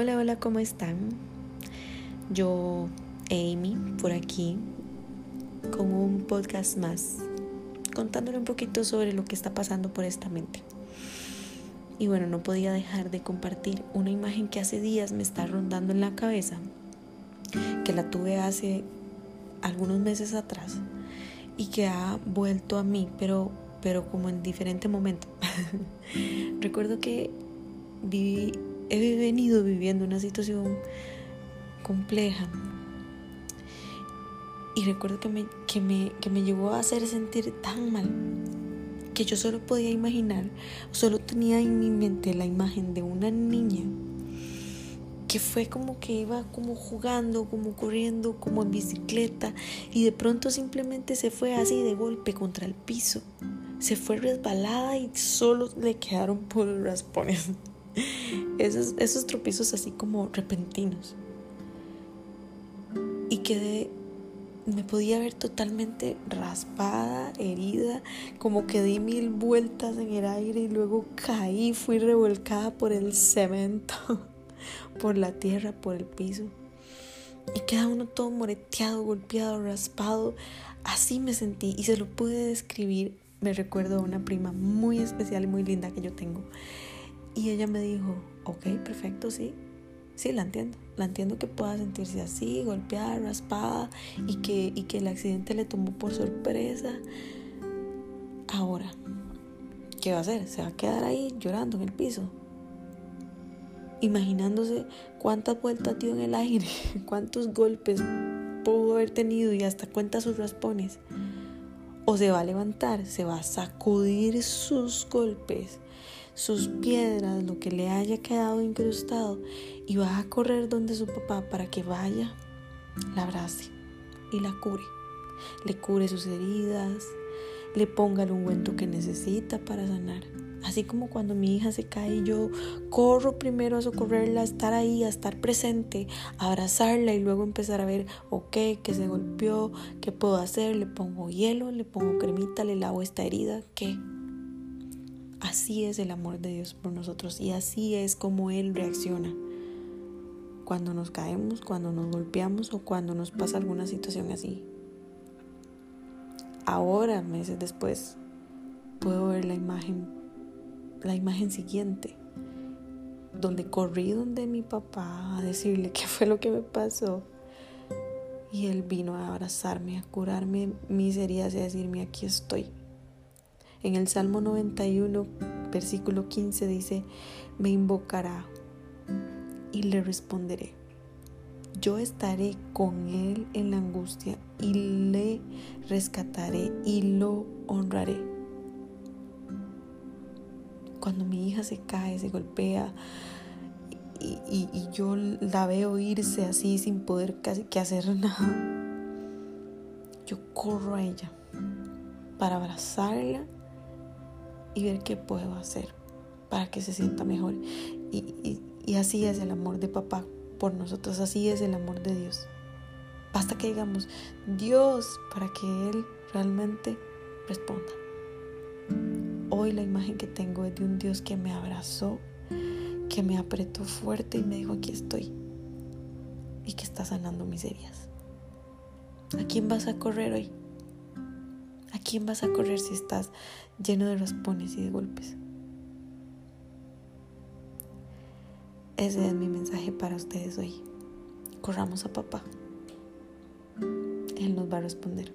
Hola, hola, ¿cómo están? Yo, Amy, por aquí, con un podcast más, contándole un poquito sobre lo que está pasando por esta mente. Y bueno, no podía dejar de compartir una imagen que hace días me está rondando en la cabeza, que la tuve hace algunos meses atrás y que ha vuelto a mí, pero, pero como en diferente momento. Recuerdo que viví he venido viviendo una situación compleja. Y recuerdo que me, que me, que me llevó a hacer sentir tan mal que yo solo podía imaginar, solo tenía en mi mente la imagen de una niña que fue como que iba como jugando, como corriendo, como en bicicleta y de pronto simplemente se fue así de golpe contra el piso. Se fue resbalada y solo le quedaron por los raspones esos, esos tropiezos así como repentinos. Y quedé, me podía ver totalmente raspada, herida, como que di mil vueltas en el aire y luego caí, fui revolcada por el cemento, por la tierra, por el piso. Y queda uno todo moreteado, golpeado, raspado. Así me sentí y se lo pude describir. Me recuerdo a una prima muy especial y muy linda que yo tengo. Y ella me dijo, ok, perfecto, sí, sí, la entiendo. La entiendo que pueda sentirse así, golpeada, raspada y que, y que el accidente le tomó por sorpresa. Ahora, ¿qué va a hacer? ¿Se va a quedar ahí llorando en el piso? Imaginándose cuántas vueltas dio en el aire, cuántos golpes pudo haber tenido y hasta cuántas sus raspones. O se va a levantar, se va a sacudir sus golpes sus piedras, lo que le haya quedado incrustado, y va a correr donde su papá para que vaya, la abrace y la cure. Le cure sus heridas, le ponga el ungüento que necesita para sanar. Así como cuando mi hija se cae, yo corro primero a socorrerla, a estar ahí, a estar presente, abrazarla y luego empezar a ver, ok, que se golpeó, qué puedo hacer, le pongo hielo, le pongo cremita, le lavo esta herida, ¿qué? Así es el amor de Dios por nosotros y así es como Él reacciona. Cuando nos caemos, cuando nos golpeamos o cuando nos pasa alguna situación así. Ahora, meses después, puedo ver la imagen, la imagen siguiente, donde corrí donde mi papá a decirle qué fue lo que me pasó. Y él vino a abrazarme, a curarme mis y a decirme, aquí estoy. En el Salmo 91, versículo 15 dice, me invocará y le responderé. Yo estaré con él en la angustia y le rescataré y lo honraré. Cuando mi hija se cae, se golpea y, yo la veo irse así sin poder casi que hacer nada, yo corro a ella para abrazarla y ver qué puedo hacer para que se sienta mejor. Y, así es el amor de papá por nosotros, así es el amor de Dios. Basta que digamos Dios para que Él realmente responda. Hoy la imagen que tengo es de un Dios que me abrazó, que me apretó fuerte y me dijo aquí estoy y que está sanando mis heridas. ¿A quién vas a correr hoy? ¿A quién vas a correr si estás lleno de raspones y de golpes? Ese es mi mensaje para ustedes hoy. Corramos a papá. Él nos va a responder.